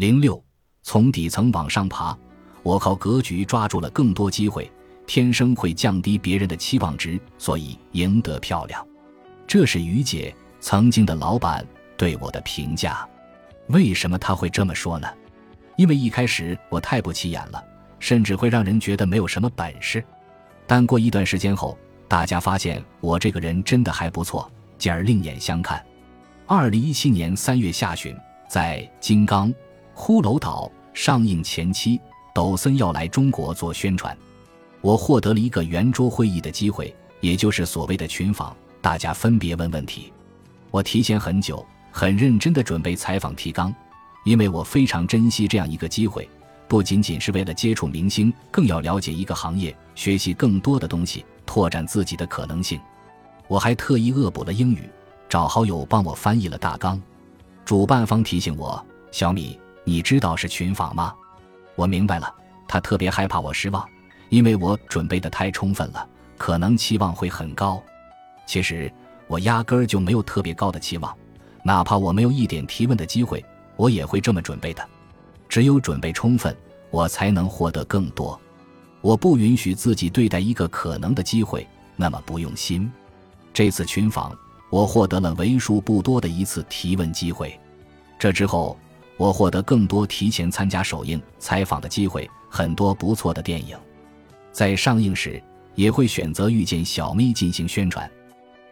零六，从底层往上爬，我靠格局抓住了更多机会，天生会降低别人的期望值，所以赢得漂亮。这是于姐曾经的老板对我的评价。为什么他会这么说呢？因为一开始我太不起眼了，甚至会让人觉得没有什么本事。但过一段时间后，大家发现我这个人真的还不错，进而另眼相看。二零一七年三月下旬，在《金刚》《骷髅岛》上映前期，抖森要来中国做宣传，我获得了一个圆桌会议的机会，也就是所谓的群访，大家分别问问题。我提前很久。很认真地准备采访提纲，因为我非常珍惜这样一个机会，不仅仅是为了接触明星，更要了解一个行业，学习更多的东西，拓展自己的可能性。我还特意恶补了英语，找好友帮我翻译了大纲。主办方提醒我：“小米，你知道是群访吗？”我明白了，他特别害怕我失望，因为我准备的太充分了，可能期望会很高。其实我压根儿就没有特别高的期望。哪怕我没有一点提问的机会，我也会这么准备的。只有准备充分，我才能获得更多。我不允许自己对待一个可能的机会那么不用心。这次群访，我获得了为数不多的一次提问机会。这之后，我获得更多提前参加首映采访的机会，很多不错的电影，在上映时也会选择遇见小咪进行宣传。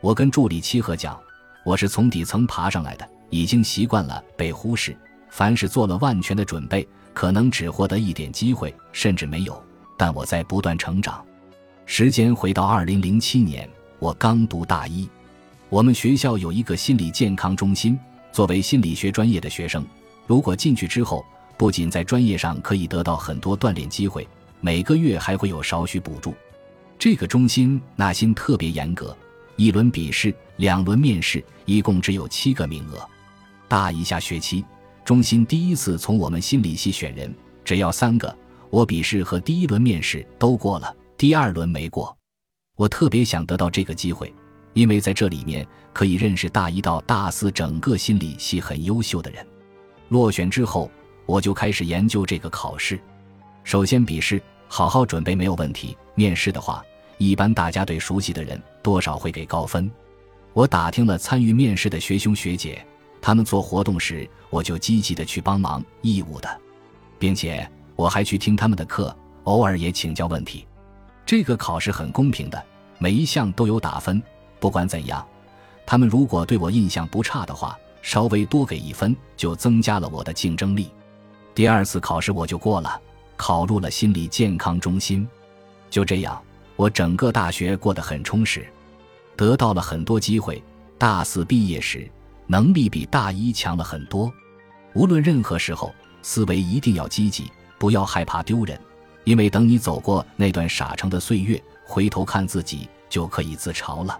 我跟助理七和讲。我是从底层爬上来的，已经习惯了被忽视。凡是做了万全的准备，可能只获得一点机会，甚至没有。但我在不断成长。时间回到二零零七年，我刚读大一。我们学校有一个心理健康中心，作为心理学专业的学生，如果进去之后，不仅在专业上可以得到很多锻炼机会，每个月还会有少许补助。这个中心纳新特别严格。一轮笔试，两轮面试，一共只有七个名额。大一下学期，中心第一次从我们心理系选人，只要三个。我笔试和第一轮面试都过了，第二轮没过。我特别想得到这个机会，因为在这里面可以认识大一到大四整个心理系很优秀的人。落选之后，我就开始研究这个考试。首先笔试，好好准备没有问题。面试的话。一般大家对熟悉的人多少会给高分。我打听了参与面试的学兄学姐，他们做活动时，我就积极的去帮忙，义务的，并且我还去听他们的课，偶尔也请教问题。这个考试很公平的，每一项都有打分。不管怎样，他们如果对我印象不差的话，稍微多给一分，就增加了我的竞争力。第二次考试我就过了，考入了心理健康中心。就这样。我整个大学过得很充实，得到了很多机会。大四毕业时，能力比大一强了很多。无论任何时候，思维一定要积极，不要害怕丢人。因为等你走过那段傻成的岁月，回头看自己就可以自嘲了。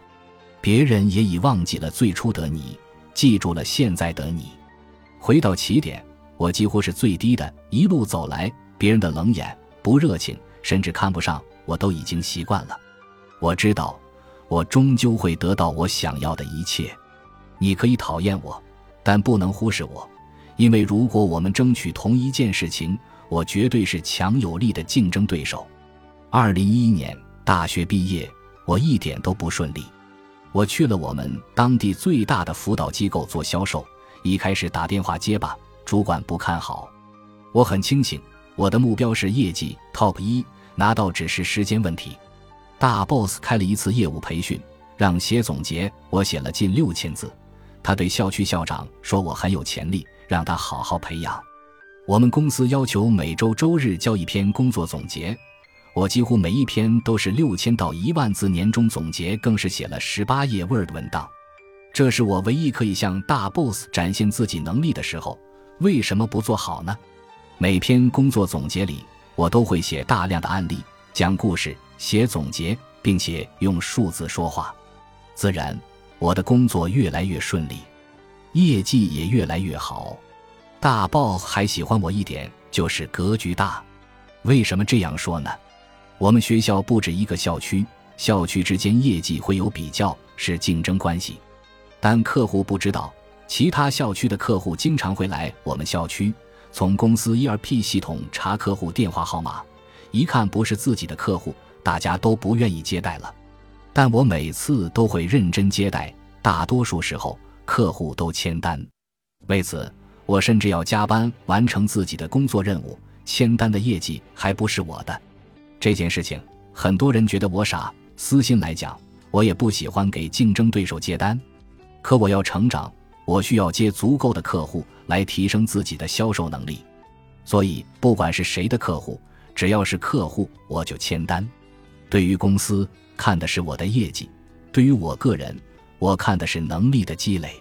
别人也已忘记了最初的你，记住了现在的你。回到起点，我几乎是最低的。一路走来，别人的冷眼、不热情，甚至看不上。我都已经习惯了，我知道，我终究会得到我想要的一切。你可以讨厌我，但不能忽视我，因为如果我们争取同一件事情，我绝对是强有力的竞争对手。二零一一年大学毕业，我一点都不顺利。我去了我们当地最大的辅导机构做销售，一开始打电话接吧，主管不看好。我很清醒，我的目标是业绩 top 一。拿到只是时间问题。大 boss 开了一次业务培训，让写总结，我写了近六千字。他对校区校长说：“我很有潜力，让他好好培养。”我们公司要求每周周日交一篇工作总结，我几乎每一篇都是六千到一万字，年终总结更是写了十八页 Word 文档。这是我唯一可以向大 boss 展现自己能力的时候，为什么不做好呢？每篇工作总结里。我都会写大量的案例，讲故事，写总结，并且用数字说话，自然我的工作越来越顺利，业绩也越来越好。大 boss 还喜欢我一点，就是格局大。为什么这样说呢？我们学校不止一个校区，校区之间业绩会有比较，是竞争关系。但客户不知道，其他校区的客户经常会来我们校区。从公司 ERP 系统查客户电话号码，一看不是自己的客户，大家都不愿意接待了。但我每次都会认真接待，大多数时候客户都签单。为此，我甚至要加班完成自己的工作任务，签单的业绩还不是我的。这件事情，很多人觉得我傻。私心来讲，我也不喜欢给竞争对手接单。可我要成长，我需要接足够的客户来提升自己的销售能力。所以，不管是谁的客户，只要是客户，我就签单。对于公司，看的是我的业绩，对于我个人，我看的是能力的积累。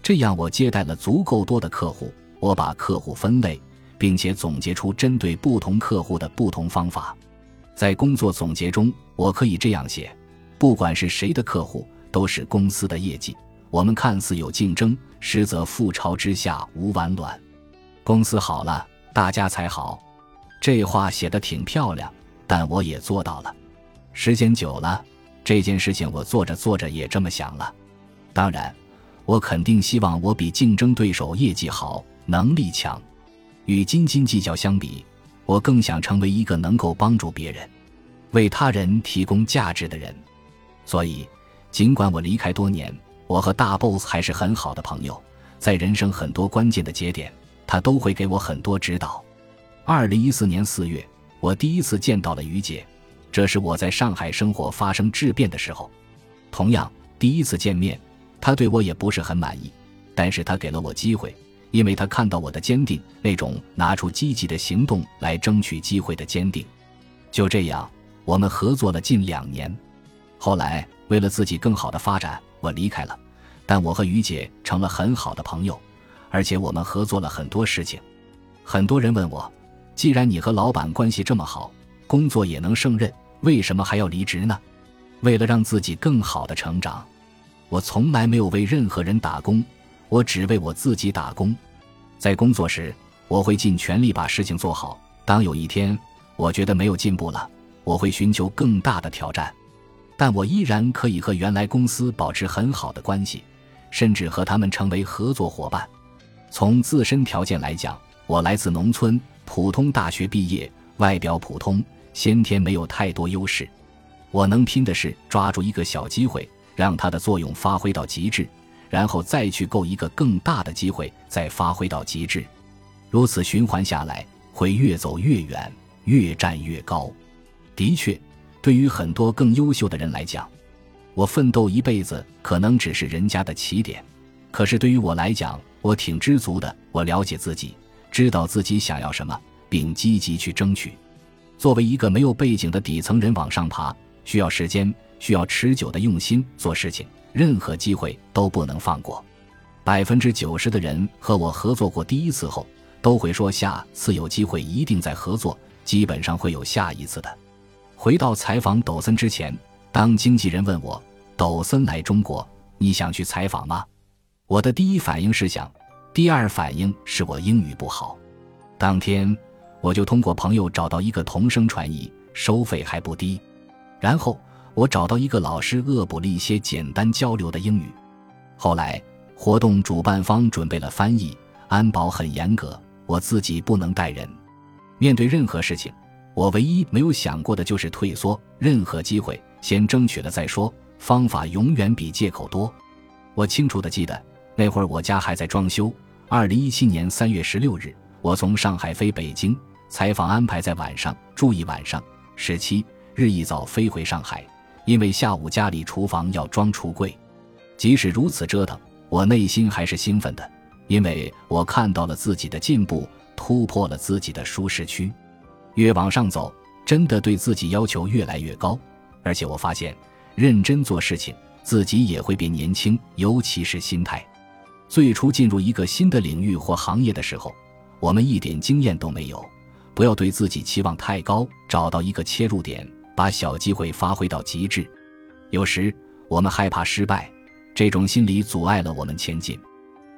这样，我接待了足够多的客户，我把客户分类，并且总结出针对不同客户的不同方法。在工作总结中，我可以这样写：不管是谁的客户，都是公司的业绩。我们看似有竞争，实则覆巢之下无完卵。公司好了，大家才好。这话写得挺漂亮，但我也做到了。时间久了，这件事情我做着做着也这么想了。当然，我肯定希望我比竞争对手业绩好、能力强。与斤斤计较相比，我更想成为一个能够帮助别人、为他人提供价值的人。所以，尽管我离开多年，我和大 boss 还是很好的朋友。在人生很多关键的节点，他都会给我很多指导。二零一四年四月，我第一次见到了于姐。这是我在上海生活发生质变的时候，同样第一次见面，他对我也不是很满意，但是他给了我机会，因为他看到我的坚定，那种拿出积极的行动来争取机会的坚定。就这样，我们合作了近两年。后来为了自己更好的发展，我离开了，但我和于姐成了很好的朋友，而且我们合作了很多事情。很多人问我，既然你和老板关系这么好。工作也能胜任，为什么还要离职呢？为了让自己更好的成长，我从来没有为任何人打工，我只为我自己打工。在工作时，我会尽全力把事情做好。当有一天我觉得没有进步了，我会寻求更大的挑战。但我依然可以和原来公司保持很好的关系，甚至和他们成为合作伙伴。从自身条件来讲，我来自农村，普通大学毕业，外表普通。先天没有太多优势，我能拼的是抓住一个小机会，让它的作用发挥到极致，然后再去够一个更大的机会，再发挥到极致，如此循环下来，会越走越远，越站越高。的确，对于很多更优秀的人来讲，我奋斗一辈子可能只是人家的起点，可是对于我来讲，我挺知足的。我了解自己，知道自己想要什么，并积极去争取。作为一个没有背景的底层人往上爬，需要时间，需要持久的用心做事情，任何机会都不能放过。百分之九十的人和我合作过第一次后，都会说下次有机会一定再合作，基本上会有下一次的。回到采访抖森之前，当经纪人问我抖森来中国，你想去采访吗？我的第一反应是想，第二反应是我英语不好。当天。我就通过朋友找到一个同声传译，收费还不低。然后我找到一个老师，恶补了一些简单交流的英语。后来活动主办方准备了翻译，安保很严格，我自己不能带人。面对任何事情，我唯一没有想过的就是退缩。任何机会先争取了再说，方法永远比借口多。我清楚的记得，那会儿我家还在装修。二零一七年三月十六日，我从上海飞北京。采访安排在晚上，住一晚上。十七日一早飞回上海，因为下午家里厨房要装橱柜。即使如此折腾，我内心还是兴奋的，因为我看到了自己的进步，突破了自己的舒适区。越往上走，真的对自己要求越来越高。而且我发现，认真做事情，自己也会变年轻，尤其是心态。最初进入一个新的领域或行业的时候，我们一点经验都没有。不要对自己期望太高，找到一个切入点，把小机会发挥到极致。有时我们害怕失败，这种心理阻碍了我们前进。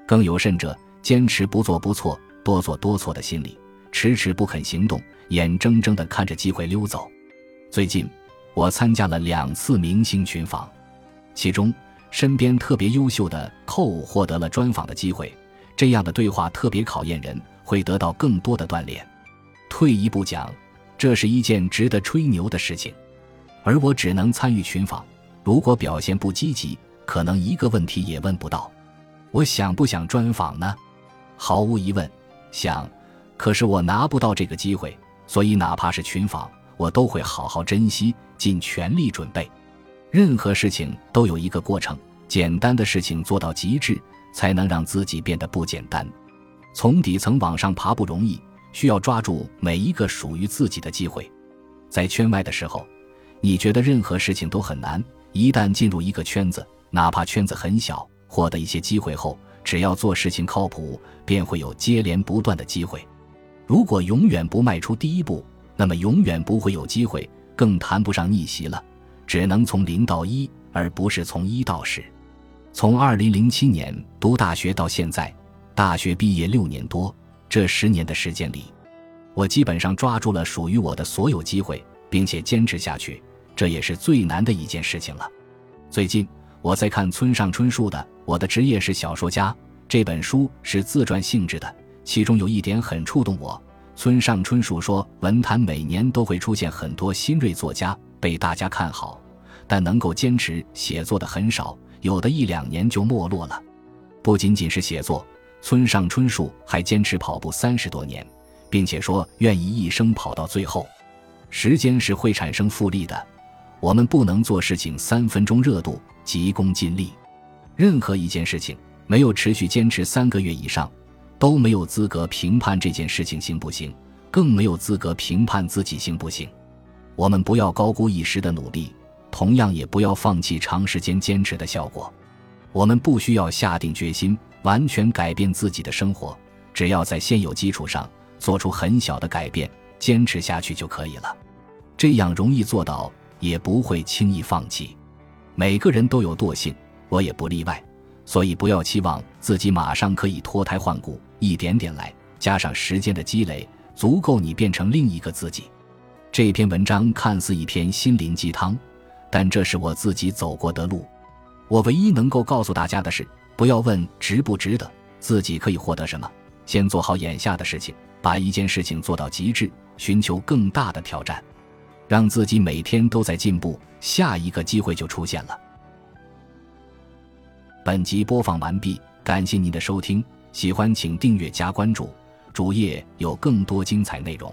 更有甚者，坚持不做不错，多做多错的心理，迟迟不肯行动，眼睁睁地看着机会溜走。最近，我参加了两次明星群访，其中身边特别优秀的寇获得了专访的机会。这样的对话特别考验人，会得到更多的锻炼。退一步讲，这是一件值得吹牛的事情，而我只能参与群访。如果表现不积极，可能一个问题也问不到。我想不想专访呢？毫无疑问，想。可是我拿不到这个机会，所以哪怕是群访，我都会好好珍惜，尽全力准备。任何事情都有一个过程，简单的事情做到极致，才能让自己变得不简单。从底层往上爬不容易，需要抓住每一个属于自己的机会。在圈外的时候，你觉得任何事情都很难；一旦进入一个圈子，哪怕圈子很小，获得一些机会后，只要做事情靠谱，便会有接连不断的机会。如果永远不迈出第一步，那么永远不会有机会，更谈不上逆袭了。只能从零到一，而不是从一到十。从二零零七年读大学到现在，大学毕业六年多，这十年的时间里，我基本上抓住了属于我的所有机会，并且坚持下去，这也是最难的一件事情了。最近我在看村上春树的《我的职业是小说家》这本书，是自传性质的。其中有一点很触动我。村上春树说，文坛每年都会出现很多新锐作家，被大家看好，但能够坚持写作的很少，有的一两年就没落了。不仅仅是写作，村上春树还坚持跑步三十多年，并且说愿意一生跑到最后。时间是会产生复利的，我们不能做事情三分钟热度，急功近利。任何一件事情没有持续坚持三个月以上。都没有资格评判这件事情行不行，更没有资格评判自己行不行。我们不要高估一时的努力，同样也不要放弃长时间坚持的效果。我们不需要下定决心完全改变自己的生活，只要在现有基础上做出很小的改变，坚持下去就可以了。这样容易做到，也不会轻易放弃。每个人都有惰性，我也不例外。所以不要期望自己马上可以脱胎换骨，一点点来，加上时间的积累，足够你变成另一个自己。这篇文章看似一篇心灵鸡汤，但这是我自己走过的路。我唯一能够告诉大家的是，不要问值不值得，自己可以获得什么，先做好眼下的事情，把一件事情做到极致，寻求更大的挑战，让自己每天都在进步，下一个机会就出现了。本集播放完毕，感谢您的收听，喜欢请订阅加关注，主页有更多精彩内容。